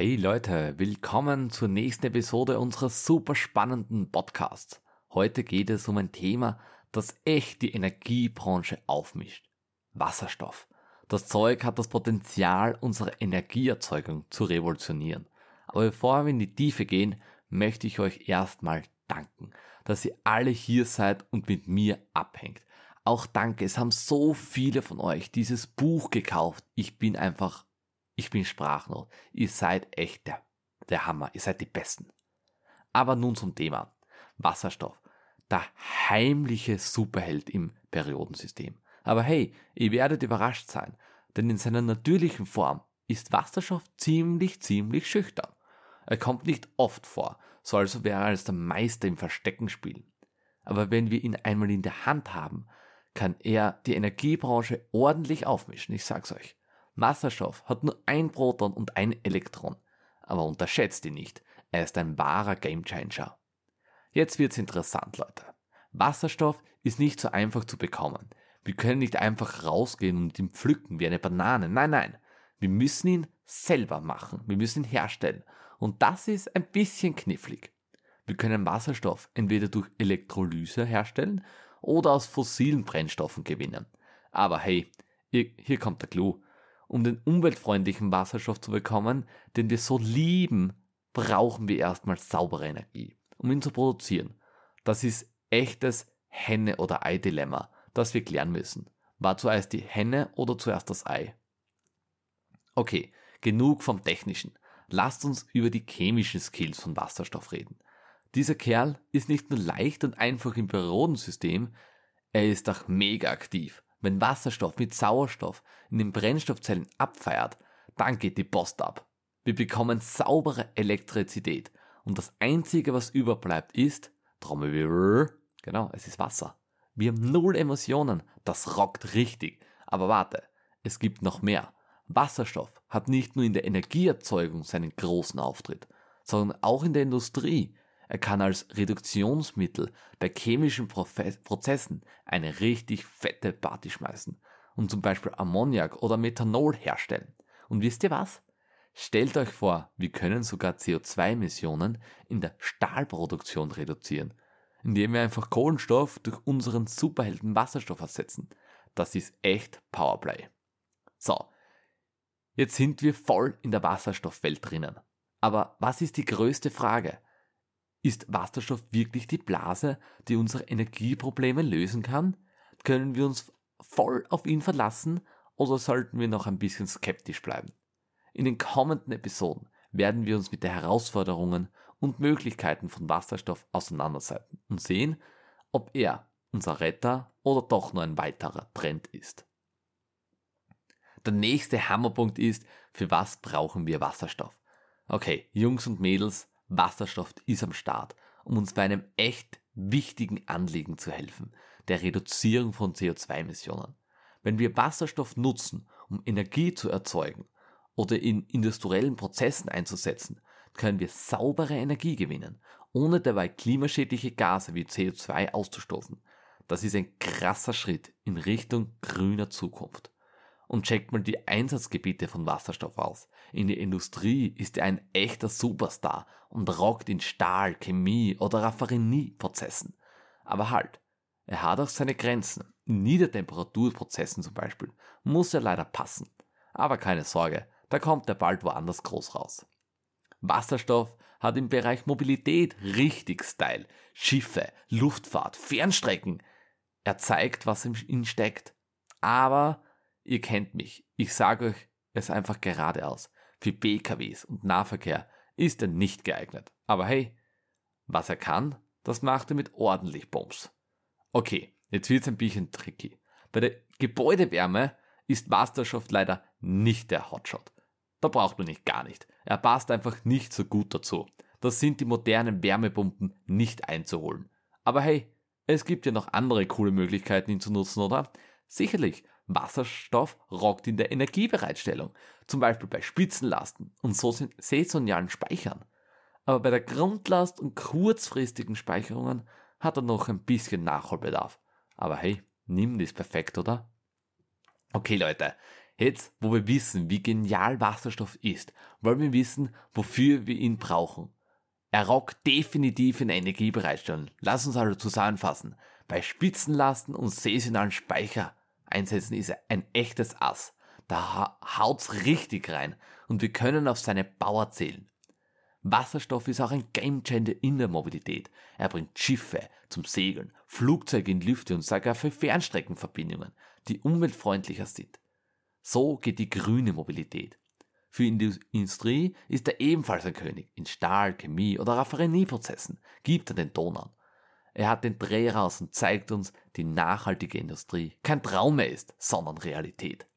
Hey Leute, willkommen zur nächsten Episode unseres super spannenden Podcasts. Heute geht es um ein Thema, das echt die Energiebranche aufmischt. Wasserstoff. Das Zeug hat das Potenzial, unsere Energieerzeugung zu revolutionieren. Aber bevor wir in die Tiefe gehen, möchte ich euch erstmal danken, dass ihr alle hier seid und mit mir abhängt. Auch danke, es haben so viele von euch dieses Buch gekauft. Ich bin einfach ich bin sprachlos. Ihr seid echt der, der Hammer. Ihr seid die Besten. Aber nun zum Thema. Wasserstoff. Der heimliche Superheld im Periodensystem. Aber hey, ihr werdet überrascht sein, denn in seiner natürlichen Form ist Wasserstoff ziemlich, ziemlich schüchtern. Er kommt nicht oft vor, so also wäre er als der Meister im Verstecken spielen. Aber wenn wir ihn einmal in der Hand haben, kann er die Energiebranche ordentlich aufmischen, ich sag's euch. Wasserstoff hat nur ein Proton und ein Elektron. Aber unterschätzt ihn nicht, er ist ein wahrer Gamechanger. Jetzt wird's interessant, Leute. Wasserstoff ist nicht so einfach zu bekommen. Wir können nicht einfach rausgehen und ihn pflücken wie eine Banane. Nein, nein. Wir müssen ihn selber machen. Wir müssen ihn herstellen. Und das ist ein bisschen knifflig. Wir können Wasserstoff entweder durch Elektrolyse herstellen oder aus fossilen Brennstoffen gewinnen. Aber hey, hier kommt der Clou. Um den umweltfreundlichen Wasserstoff zu bekommen, den wir so lieben, brauchen wir erstmal saubere Energie, um ihn zu produzieren. Das ist echtes Henne- oder Ei-Dilemma, das wir klären müssen. War zuerst die Henne oder zuerst das Ei? Okay, genug vom Technischen. Lasst uns über die chemischen Skills von Wasserstoff reden. Dieser Kerl ist nicht nur leicht und einfach im Periodensystem, er ist auch mega aktiv. Wenn Wasserstoff mit Sauerstoff in den Brennstoffzellen abfeiert, dann geht die Post ab. Wir bekommen saubere Elektrizität und das einzige, was überbleibt, ist Trommelwirbel. Genau, es ist Wasser. Wir haben null Emotionen, das rockt richtig. Aber warte, es gibt noch mehr. Wasserstoff hat nicht nur in der Energieerzeugung seinen großen Auftritt, sondern auch in der Industrie, er kann als Reduktionsmittel bei chemischen Prozessen eine richtig fette Party schmeißen und zum Beispiel Ammoniak oder Methanol herstellen. Und wisst ihr was? Stellt euch vor, wir können sogar CO2-Emissionen in der Stahlproduktion reduzieren, indem wir einfach Kohlenstoff durch unseren Superhelden Wasserstoff ersetzen. Das ist echt Powerplay. So, jetzt sind wir voll in der Wasserstoffwelt drinnen. Aber was ist die größte Frage? Ist Wasserstoff wirklich die Blase, die unsere Energieprobleme lösen kann? Können wir uns voll auf ihn verlassen oder sollten wir noch ein bisschen skeptisch bleiben? In den kommenden Episoden werden wir uns mit den Herausforderungen und Möglichkeiten von Wasserstoff auseinandersetzen und sehen, ob er unser Retter oder doch nur ein weiterer Trend ist. Der nächste Hammerpunkt ist, für was brauchen wir Wasserstoff? Okay, Jungs und Mädels, Wasserstoff ist am Start, um uns bei einem echt wichtigen Anliegen zu helfen, der Reduzierung von CO2-Emissionen. Wenn wir Wasserstoff nutzen, um Energie zu erzeugen oder in industriellen Prozessen einzusetzen, können wir saubere Energie gewinnen, ohne dabei klimaschädliche Gase wie CO2 auszustoßen. Das ist ein krasser Schritt in Richtung grüner Zukunft und checkt mal die Einsatzgebiete von Wasserstoff aus. In der Industrie ist er ein echter Superstar und rockt in Stahl, Chemie oder Raffinerieprozessen. Aber halt, er hat auch seine Grenzen. In Niedertemperaturprozessen zum Beispiel muss er leider passen. Aber keine Sorge, da kommt er bald woanders groß raus. Wasserstoff hat im Bereich Mobilität richtig Style. Schiffe, Luftfahrt, Fernstrecken. Er zeigt, was ihm steckt. Aber Ihr kennt mich. Ich sage euch es einfach geradeaus. Für PKWs und Nahverkehr ist er nicht geeignet. Aber hey, was er kann, das macht er mit ordentlich Bums. Okay, jetzt wird's ein bisschen tricky. Bei der Gebäudewärme ist Wasserstoff leider nicht der Hotshot. Da braucht man nicht gar nicht. Er passt einfach nicht so gut dazu. Das sind die modernen Wärmepumpen nicht einzuholen. Aber hey, es gibt ja noch andere coole Möglichkeiten, ihn zu nutzen, oder? Sicherlich, Wasserstoff rockt in der Energiebereitstellung, zum Beispiel bei Spitzenlasten und saisonalen Speichern. Aber bei der Grundlast und kurzfristigen Speicherungen hat er noch ein bisschen Nachholbedarf. Aber hey, nimm das perfekt, oder? Okay Leute, Jetzt, wo wir wissen, wie genial Wasserstoff ist, wollen wir wissen, wofür wir ihn brauchen. Er rockt definitiv in Energiebereitstellung. Lass uns also zusammenfassen. Bei Spitzenlasten und saisonalen Speichereinsätzen ist ein echtes Ass. Da haut's richtig rein und wir können auf seine Power zählen. Wasserstoff ist auch ein Gamechanger in der Mobilität. Er bringt Schiffe zum Segeln, Flugzeuge in Lüfte und sogar für Fernstreckenverbindungen, die umweltfreundlicher sind. So geht die grüne Mobilität. Für die Industrie ist er ebenfalls ein König. In Stahl, Chemie oder Raffinerieprozessen gibt er den Donau. Er hat den Dreh raus und zeigt uns, die nachhaltige Industrie kein Traum mehr ist, sondern Realität.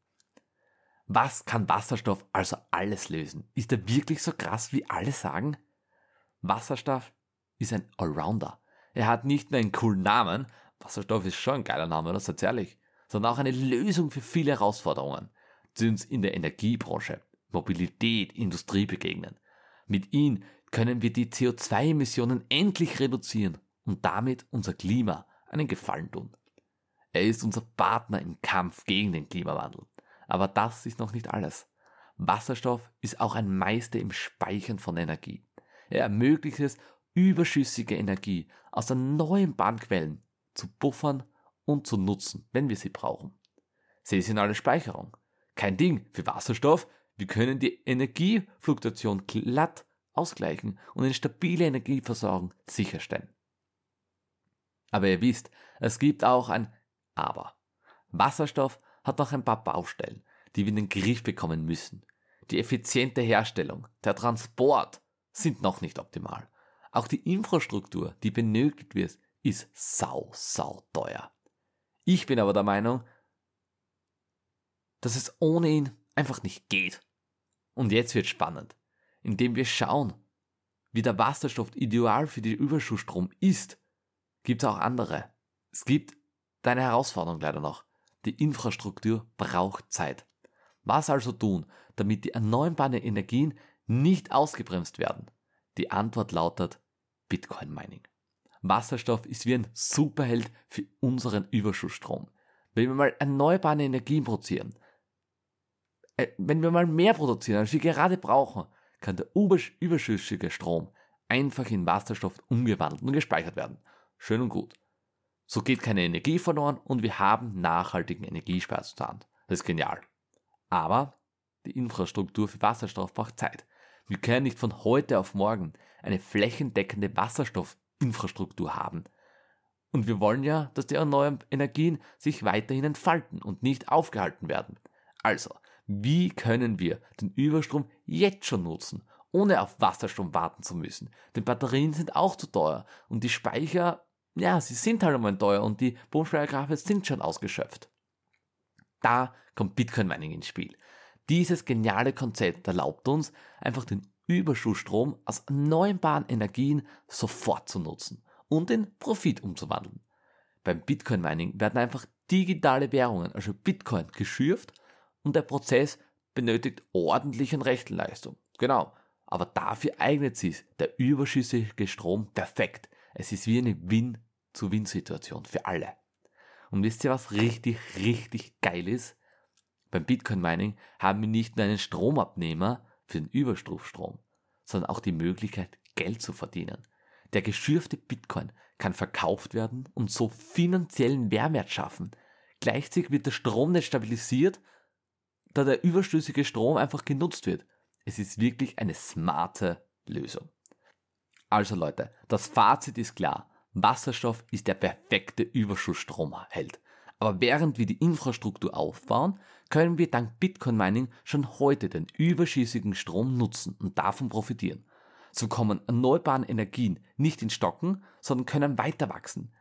Was kann Wasserstoff also alles lösen? Ist er wirklich so krass, wie alle sagen? Wasserstoff ist ein Allrounder. Er hat nicht nur einen coolen Namen, Wasserstoff ist schon ein geiler Name, oder? Seid ehrlich. Sondern auch eine Lösung für viele Herausforderungen, die uns in der Energiebranche, Mobilität, Industrie begegnen. Mit ihm können wir die CO2-Emissionen endlich reduzieren und damit unser Klima einen Gefallen tun. Er ist unser Partner im Kampf gegen den Klimawandel. Aber das ist noch nicht alles. Wasserstoff ist auch ein Meister im Speichern von Energie. Er ermöglicht es, überschüssige Energie aus erneuerbaren Quellen zu buffern und zu nutzen, wenn wir sie brauchen. Saisonale Speicherung. Kein Ding für Wasserstoff. Wir können die Energiefluktuation glatt ausgleichen und eine stabile Energieversorgung sicherstellen. Aber ihr wisst, es gibt auch ein Aber. Wasserstoff hat noch ein paar Baustellen, die wir in den Griff bekommen müssen. Die effiziente Herstellung, der Transport sind noch nicht optimal. Auch die Infrastruktur, die benötigt wird, ist sau, sau teuer. Ich bin aber der Meinung, dass es ohne ihn einfach nicht geht. Und jetzt wird spannend, indem wir schauen, wie der Wasserstoff ideal für den Überschussstrom ist, gibt es auch andere. Es gibt deine Herausforderung leider noch. Die Infrastruktur braucht Zeit. Was also tun, damit die erneuerbaren Energien nicht ausgebremst werden? Die Antwort lautet Bitcoin Mining. Wasserstoff ist wie ein Superheld für unseren Überschussstrom. Wenn wir mal erneuerbare Energien produzieren, äh, wenn wir mal mehr produzieren, als wir gerade brauchen, kann der überschüssige Strom einfach in Wasserstoff umgewandelt und gespeichert werden. Schön und gut. So geht keine Energie verloren und wir haben nachhaltigen Energiesparzustand. Das ist genial. Aber die Infrastruktur für Wasserstoff braucht Zeit. Wir können nicht von heute auf morgen eine flächendeckende Wasserstoffinfrastruktur haben. Und wir wollen ja, dass die erneuerbaren Energien sich weiterhin entfalten und nicht aufgehalten werden. Also, wie können wir den Überstrom jetzt schon nutzen, ohne auf Wasserstrom warten zu müssen? Denn Batterien sind auch zu teuer und die Speicher ja, sie sind halt einmal teuer und die Bodenspeicherkraftwerke sind schon ausgeschöpft. Da kommt Bitcoin Mining ins Spiel. Dieses geniale Konzept erlaubt uns, einfach den Überschussstrom aus erneuerbaren Energien sofort zu nutzen und in Profit umzuwandeln. Beim Bitcoin Mining werden einfach digitale Währungen, also Bitcoin, geschürft und der Prozess benötigt ordentliche Rechenleistung. Genau. Aber dafür eignet sich der überschüssige Strom perfekt. Es ist wie eine Win-zu-Win-Situation für alle. Und wisst ihr, was richtig, richtig geil ist? Beim Bitcoin Mining haben wir nicht nur einen Stromabnehmer für den Überstromstrom, sondern auch die Möglichkeit, Geld zu verdienen. Der geschürfte Bitcoin kann verkauft werden und so finanziellen Mehrwert schaffen. Gleichzeitig wird der Stromnetz stabilisiert, da der überschüssige Strom einfach genutzt wird. Es ist wirklich eine smarte Lösung. Also Leute, das Fazit ist klar. Wasserstoff ist der perfekte Überschussstromheld. Aber während wir die Infrastruktur aufbauen, können wir dank Bitcoin Mining schon heute den überschüssigen Strom nutzen und davon profitieren. So kommen erneuerbare Energien nicht in Stocken, sondern können weiter wachsen.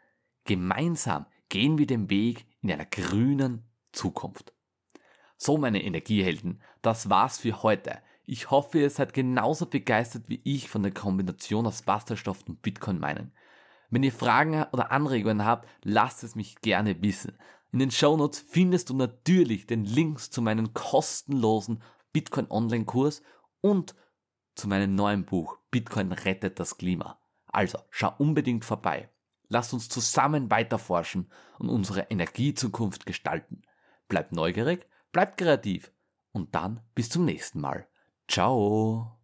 Gemeinsam gehen wir den Weg in einer grünen Zukunft. So meine Energiehelden, das war's für heute. Ich hoffe, ihr seid genauso begeistert wie ich von der Kombination aus Wasserstoff und Bitcoin meinen. Wenn ihr Fragen oder Anregungen habt, lasst es mich gerne wissen. In den Shownotes findest du natürlich den Links zu meinem kostenlosen Bitcoin Online Kurs und zu meinem neuen Buch Bitcoin rettet das Klima. Also schau unbedingt vorbei. Lasst uns zusammen weiterforschen und unsere Energiezukunft gestalten. Bleib neugierig bleibt kreativ und dann bis zum nächsten Mal. Ciao.